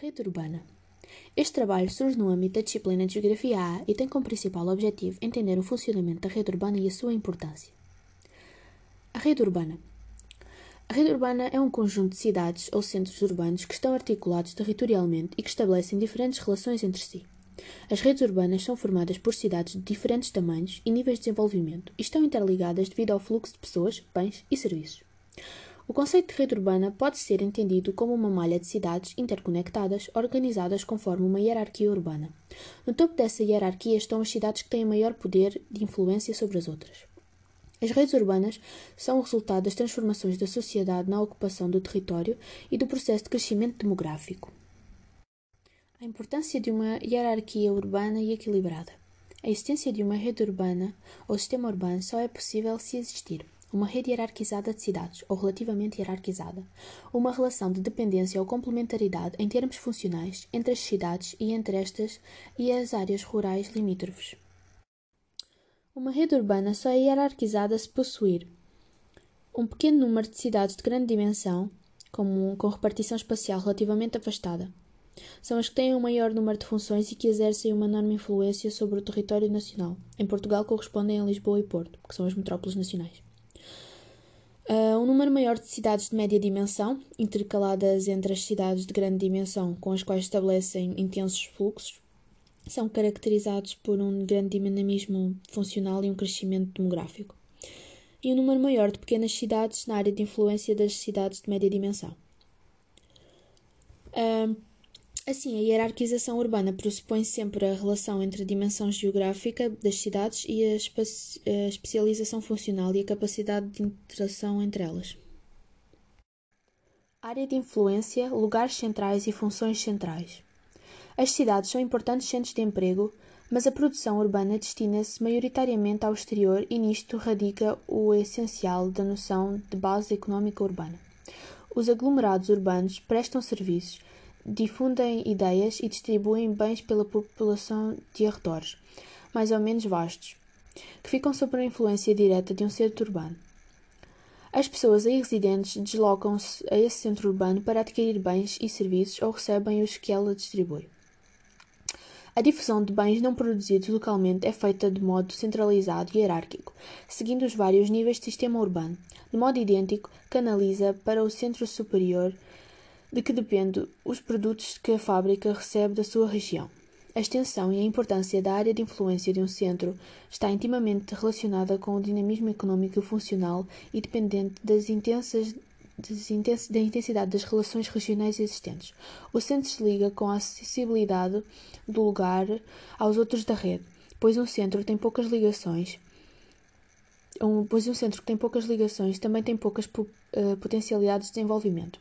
rede urbana. Este trabalho surge no âmbito da disciplina de Geografia A e tem como principal objetivo entender o funcionamento da rede urbana e a sua importância. A rede urbana. A rede urbana é um conjunto de cidades ou centros urbanos que estão articulados territorialmente e que estabelecem diferentes relações entre si. As redes urbanas são formadas por cidades de diferentes tamanhos e níveis de desenvolvimento e estão interligadas devido ao fluxo de pessoas, bens e serviços. O conceito de rede urbana pode ser entendido como uma malha de cidades interconectadas, organizadas conforme uma hierarquia urbana. No topo dessa hierarquia estão as cidades que têm maior poder de influência sobre as outras. As redes urbanas são o resultado das transformações da sociedade na ocupação do território e do processo de crescimento demográfico. A importância de uma hierarquia urbana e equilibrada. A existência de uma rede urbana ou sistema urbano só é possível se existir uma rede hierarquizada de cidades, ou relativamente hierarquizada, uma relação de dependência ou complementaridade em termos funcionais entre as cidades e entre estas e as áreas rurais limítrofes. Uma rede urbana só é hierarquizada se possuir um pequeno número de cidades de grande dimensão, com, com repartição espacial relativamente afastada. São as que têm o um maior número de funções e que exercem uma enorme influência sobre o território nacional. Em Portugal correspondem a Lisboa e Porto, que são as metrópoles nacionais. Uh, um número maior de cidades de média dimensão, intercaladas entre as cidades de grande dimensão com as quais estabelecem intensos fluxos, são caracterizados por um grande dinamismo funcional e um crescimento demográfico. E um número maior de pequenas cidades na área de influência das cidades de média dimensão. Uh, Assim, a hierarquização urbana pressupõe sempre a relação entre a dimensão geográfica das cidades e a, espe a especialização funcional e a capacidade de interação entre elas. Área de influência, lugares centrais e funções centrais. As cidades são importantes centros de emprego, mas a produção urbana destina-se maioritariamente ao exterior e nisto radica o essencial da noção de base económica urbana. Os aglomerados urbanos prestam serviços difundem ideias e distribuem bens pela população de arredores, mais ou menos vastos, que ficam sob a influência direta de um centro urbano. As pessoas aí residentes deslocam-se a esse centro urbano para adquirir bens e serviços ou recebem os que ela distribui. A difusão de bens não produzidos localmente é feita de modo centralizado e hierárquico, seguindo os vários níveis de sistema urbano. De modo idêntico, canaliza para o centro superior de que depende os produtos que a fábrica recebe da sua região. A extensão e a importância da área de influência de um centro está intimamente relacionada com o dinamismo económico e funcional e dependente das intensas da intensidade das relações regionais existentes. O centro se liga com a acessibilidade do lugar aos outros da rede, pois um centro tem poucas ligações. Um, pois um centro que tem poucas ligações também tem poucas uh, potencialidades de desenvolvimento.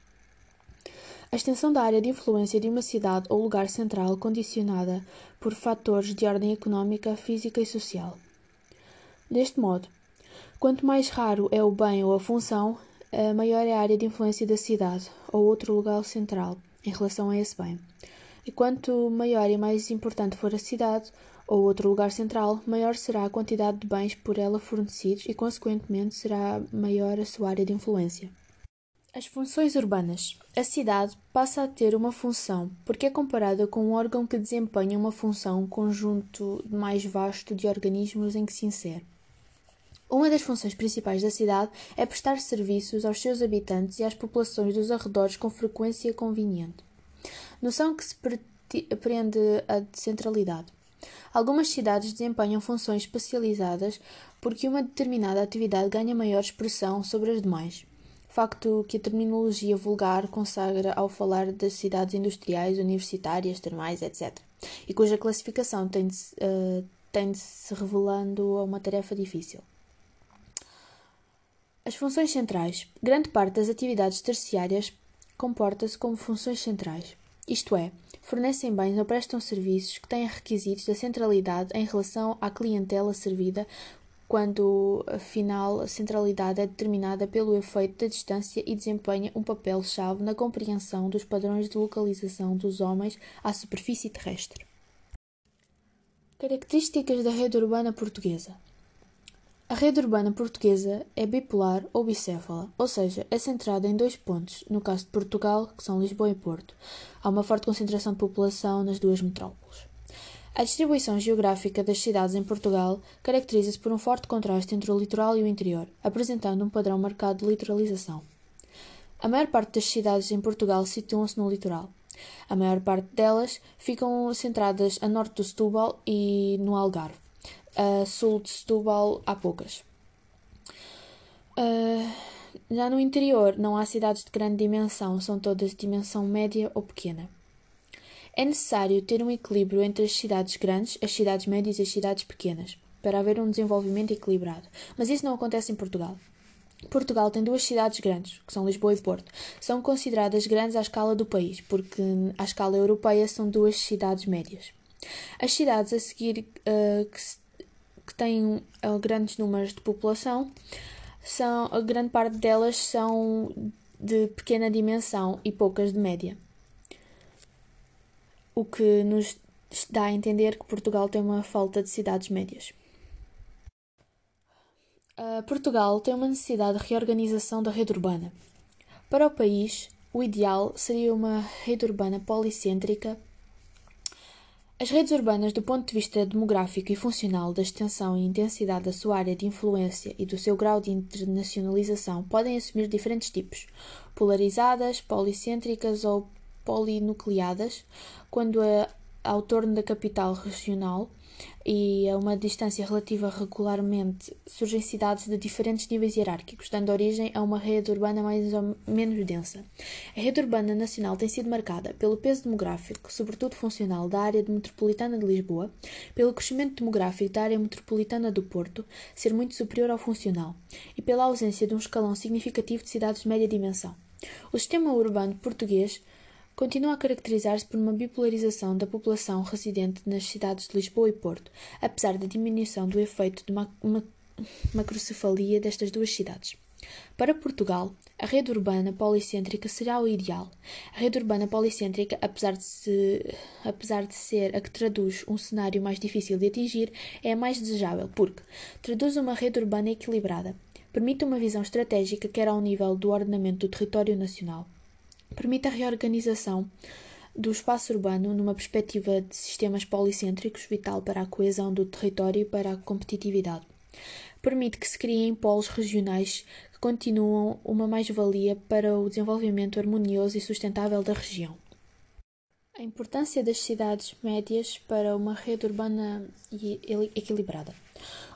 A extensão da área de influência de uma cidade ou lugar central condicionada por fatores de ordem económica, física e social. Deste modo, quanto mais raro é o bem ou a função, maior é a área de influência da cidade ou outro lugar central em relação a esse bem. E quanto maior e mais importante for a cidade ou outro lugar central, maior será a quantidade de bens por ela fornecidos e, consequentemente, será maior a sua área de influência. As funções urbanas. A cidade passa a ter uma função porque é comparada com um órgão que desempenha uma função conjunto mais vasto de organismos em que se insere. Uma das funções principais da cidade é prestar serviços aos seus habitantes e às populações dos arredores com frequência conveniente. Noção que se prende a centralidade. Algumas cidades desempenham funções especializadas porque uma determinada atividade ganha maior expressão sobre as demais facto que a terminologia vulgar consagra ao falar das cidades industriais, universitárias, termais, etc., e cuja classificação tem de, uh, tem de se revelando uma tarefa difícil. As funções centrais. Grande parte das atividades terciárias comporta-se como funções centrais, isto é, fornecem bens ou prestam serviços que têm requisitos da centralidade em relação à clientela servida quando afinal a centralidade é determinada pelo efeito da distância e desempenha um papel-chave na compreensão dos padrões de localização dos homens à superfície terrestre. Características da rede urbana portuguesa: A rede urbana portuguesa é bipolar ou bicéfala, ou seja, é centrada em dois pontos, no caso de Portugal, que são Lisboa e Porto. Há uma forte concentração de população nas duas metrópoles. A distribuição geográfica das cidades em Portugal caracteriza-se por um forte contraste entre o litoral e o interior, apresentando um padrão marcado de litoralização. A maior parte das cidades em Portugal situam-se no litoral. A maior parte delas ficam centradas a norte do Setúbal e no Algarve a sul de Setúbal há poucas. Uh, já no interior não há cidades de grande dimensão, são todas de dimensão média ou pequena. É necessário ter um equilíbrio entre as cidades grandes, as cidades médias e as cidades pequenas, para haver um desenvolvimento equilibrado. Mas isso não acontece em Portugal. Portugal tem duas cidades grandes, que são Lisboa e Porto. São consideradas grandes à escala do país, porque à escala europeia são duas cidades médias. As cidades a seguir uh, que que têm uh, grandes números de população, são, a grande parte delas são de pequena dimensão e poucas de média. O que nos dá a entender que Portugal tem uma falta de cidades médias. Uh, Portugal tem uma necessidade de reorganização da rede urbana. Para o país, o ideal seria uma rede urbana policêntrica as redes urbanas, do ponto de vista demográfico e funcional da extensão e intensidade da sua área de influência e do seu grau de internacionalização, podem assumir diferentes tipos: polarizadas, policêntricas ou polinucleadas, quando a, ao torno da capital regional e a uma distância relativa regularmente surgem cidades de diferentes níveis hierárquicos, dando origem a uma rede urbana mais ou menos densa. A rede urbana nacional tem sido marcada pelo peso demográfico, sobretudo funcional, da área metropolitana de Lisboa, pelo crescimento demográfico da área metropolitana do Porto ser muito superior ao funcional, e pela ausência de um escalão significativo de cidades de média dimensão. O sistema urbano português continua a caracterizar-se por uma bipolarização da população residente nas cidades de Lisboa e Porto, apesar da diminuição do efeito de ma ma macrocefalia destas duas cidades. Para Portugal, a rede urbana policêntrica será o ideal. A rede urbana policêntrica, apesar de, se, apesar de ser a que traduz um cenário mais difícil de atingir, é a mais desejável, porque traduz uma rede urbana equilibrada, permite uma visão estratégica quer ao nível do ordenamento do território nacional, Permite a reorganização do espaço urbano numa perspectiva de sistemas policêntricos, vital para a coesão do território e para a competitividade. Permite que se criem polos regionais que continuam uma mais-valia para o desenvolvimento harmonioso e sustentável da região. A importância das cidades médias para uma rede urbana equilibrada.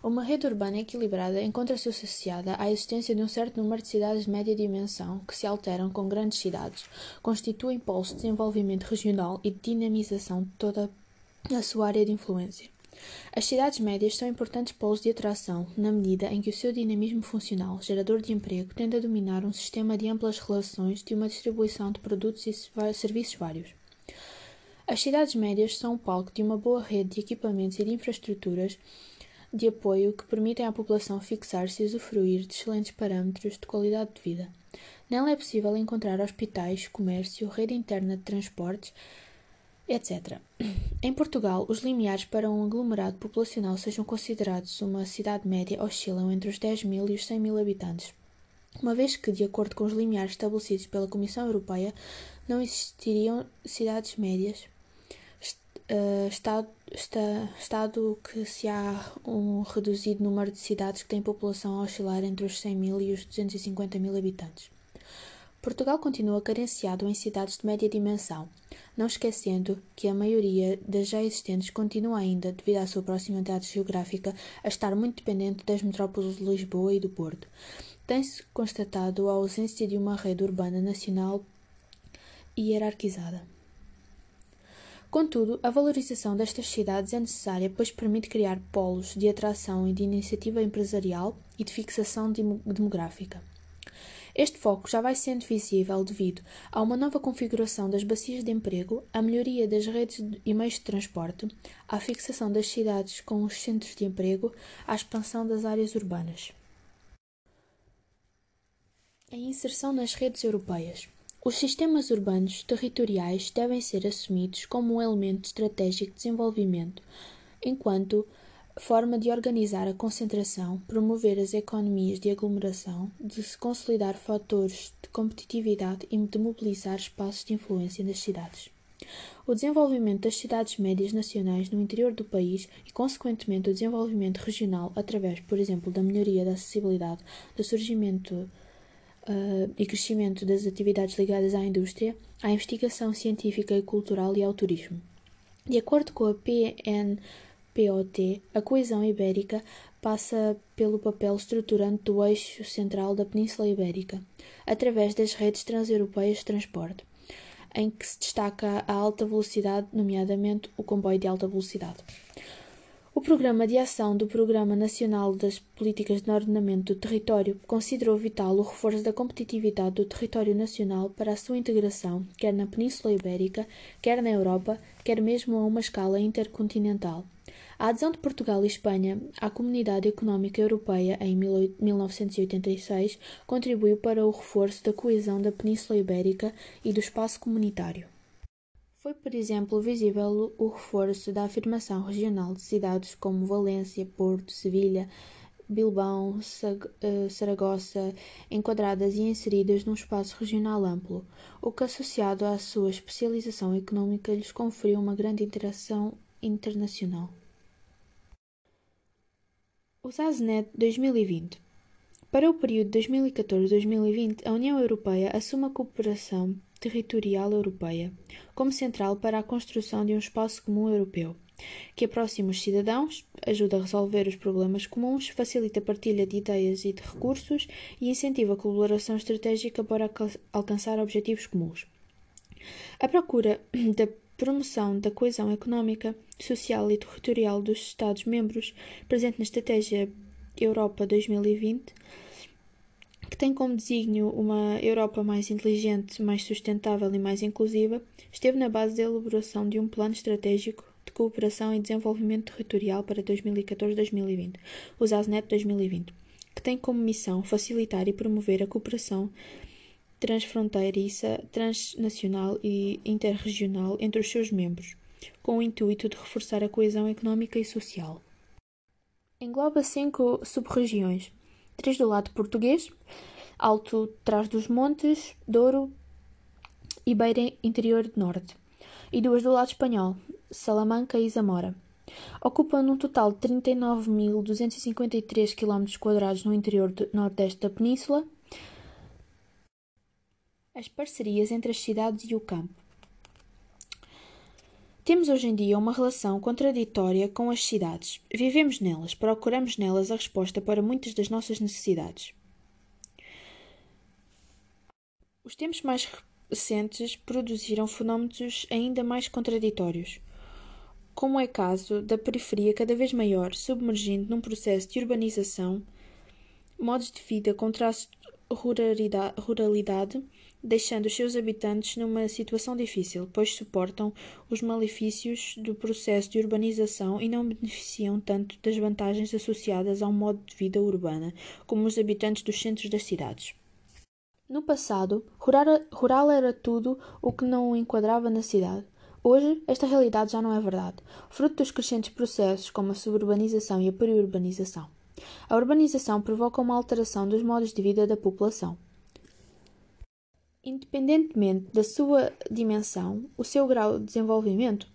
Uma rede urbana equilibrada encontra-se associada à existência de um certo número de cidades de média dimensão que se alteram com grandes cidades, constituem polos de desenvolvimento regional e de dinamização de toda a sua área de influência. As cidades médias são importantes polos de atração, na medida em que o seu dinamismo funcional, gerador de emprego, tende a dominar um sistema de amplas relações de uma distribuição de produtos e serviços vários. As cidades médias são o palco de uma boa rede de equipamentos e de infraestruturas de apoio que permitem à população fixar-se e usufruir de excelentes parâmetros de qualidade de vida. Nela é possível encontrar hospitais, comércio, rede interna de transportes, etc. Em Portugal, os limiares para um aglomerado populacional sejam considerados uma cidade média oscilam entre os 10 mil e os 100 mil habitantes, uma vez que, de acordo com os limiares estabelecidos pela Comissão Europeia, não existiriam cidades médias uh, estado, está, estado que se há um reduzido número de cidades que têm população a oscilar entre os 100 mil e os 250 mil habitantes. Portugal continua carenciado em cidades de média dimensão, não esquecendo que a maioria das já existentes continua ainda, devido à sua proximidade geográfica, a estar muito dependente das metrópoles de Lisboa e do Porto. Tem-se constatado a ausência de uma rede urbana nacional hierarquizada. Contudo, a valorização destas cidades é necessária pois permite criar polos de atração e de iniciativa empresarial e de fixação demográfica. Este foco já vai sendo visível devido a uma nova configuração das bacias de emprego, à melhoria das redes e meios de transporte, à fixação das cidades com os centros de emprego, à expansão das áreas urbanas. A inserção nas redes europeias. Os sistemas urbanos territoriais devem ser assumidos como um elemento estratégico de desenvolvimento, enquanto forma de organizar a concentração, promover as economias de aglomeração, de se consolidar fatores de competitividade e de mobilizar espaços de influência nas cidades. O desenvolvimento das cidades médias nacionais no interior do país e, consequentemente, o desenvolvimento regional através, por exemplo, da melhoria da acessibilidade, do surgimento uh, e crescimento das atividades ligadas à indústria, à investigação científica e cultural e ao turismo. De acordo com a PN POT, a coesão ibérica passa pelo papel estruturante do eixo central da Península Ibérica, através das redes transeuropeias de transporte, em que se destaca a alta velocidade, nomeadamente o comboio de alta velocidade. O Programa de Ação do Programa Nacional das Políticas de Ordenamento do Território considerou vital o reforço da competitividade do território nacional para a sua integração, quer na Península Ibérica, quer na Europa, quer mesmo a uma escala intercontinental. A adesão de Portugal e Espanha à Comunidade Económica Europeia em 1986 contribuiu para o reforço da coesão da Península Ibérica e do espaço comunitário. Foi, por exemplo, visível o reforço da afirmação regional de cidades como Valência, Porto, Sevilha, Bilbao, eh, Saragossa, enquadradas e inseridas num espaço regional amplo, o que, associado à sua especialização económica, lhes conferiu uma grande interação internacional. O SASNET 2020 Para o período 2014-2020, a União Europeia assume a cooperação territorial europeia, como central para a construção de um espaço comum europeu, que aproxima os cidadãos, ajuda a resolver os problemas comuns, facilita a partilha de ideias e de recursos e incentiva a colaboração estratégica para alcançar objetivos comuns. A procura da promoção da coesão económica, social e territorial dos Estados-membros, presente na Estratégia Europa 2020, que tem como desígnio uma Europa mais inteligente, mais sustentável e mais inclusiva, esteve na base da elaboração de um plano estratégico de cooperação e desenvolvimento territorial para 2014-2020, o ZASNET 2020, que tem como missão facilitar e promover a cooperação transfronteiriça, transnacional e interregional entre os seus membros, com o intuito de reforçar a coesão económica e social. Engloba cinco sub-regiões, três do lado português, Alto Trás dos Montes, Douro e Beira Interior Norte, e duas do lado espanhol, Salamanca e Zamora. Ocupando um total de 39.253 km no interior do nordeste da península, as parcerias entre as cidades e o campo. Temos hoje em dia uma relação contraditória com as cidades. Vivemos nelas, procuramos nelas a resposta para muitas das nossas necessidades. Os tempos mais recentes produziram fenómenos ainda mais contraditórios, como é caso da periferia cada vez maior, submergindo num processo de urbanização, modos de vida com traços de ruralidade deixando os seus habitantes numa situação difícil, pois suportam os malefícios do processo de urbanização e não beneficiam tanto das vantagens associadas ao modo de vida urbana como os habitantes dos centros das cidades. No passado, rural era tudo o que não o enquadrava na cidade. Hoje, esta realidade já não é verdade, fruto dos crescentes processos como a suburbanização e a periurbanização. A urbanização provoca uma alteração dos modos de vida da população. Independentemente da sua dimensão, o seu grau de desenvolvimento,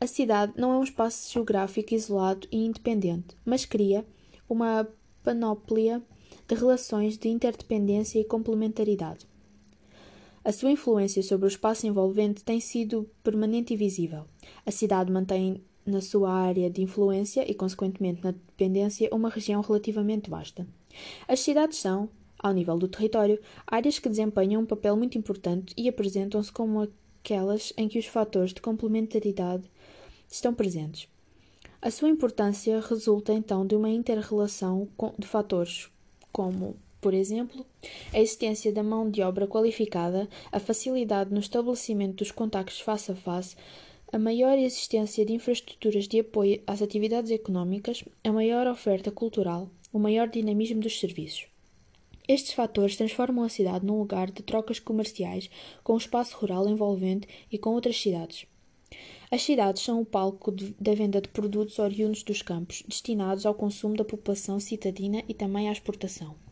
a cidade não é um espaço geográfico isolado e independente, mas cria uma panóplia de relações de interdependência e complementaridade. A sua influência sobre o espaço envolvente tem sido permanente e visível. A cidade mantém na sua área de influência e, consequentemente, na dependência, uma região relativamente vasta. As cidades são, ao nível do território, áreas que desempenham um papel muito importante e apresentam-se como aquelas em que os fatores de complementaridade estão presentes. A sua importância resulta então de uma inter-relação de fatores como, por exemplo, a existência da mão de obra qualificada, a facilidade no estabelecimento dos contactos face a face, a maior existência de infraestruturas de apoio às atividades económicas, a maior oferta cultural, o maior dinamismo dos serviços. Estes fatores transformam a cidade num lugar de trocas comerciais com o espaço rural envolvente e com outras cidades. As cidades são o palco da venda de produtos oriundos dos campos, destinados ao consumo da população citadina e também à exportação.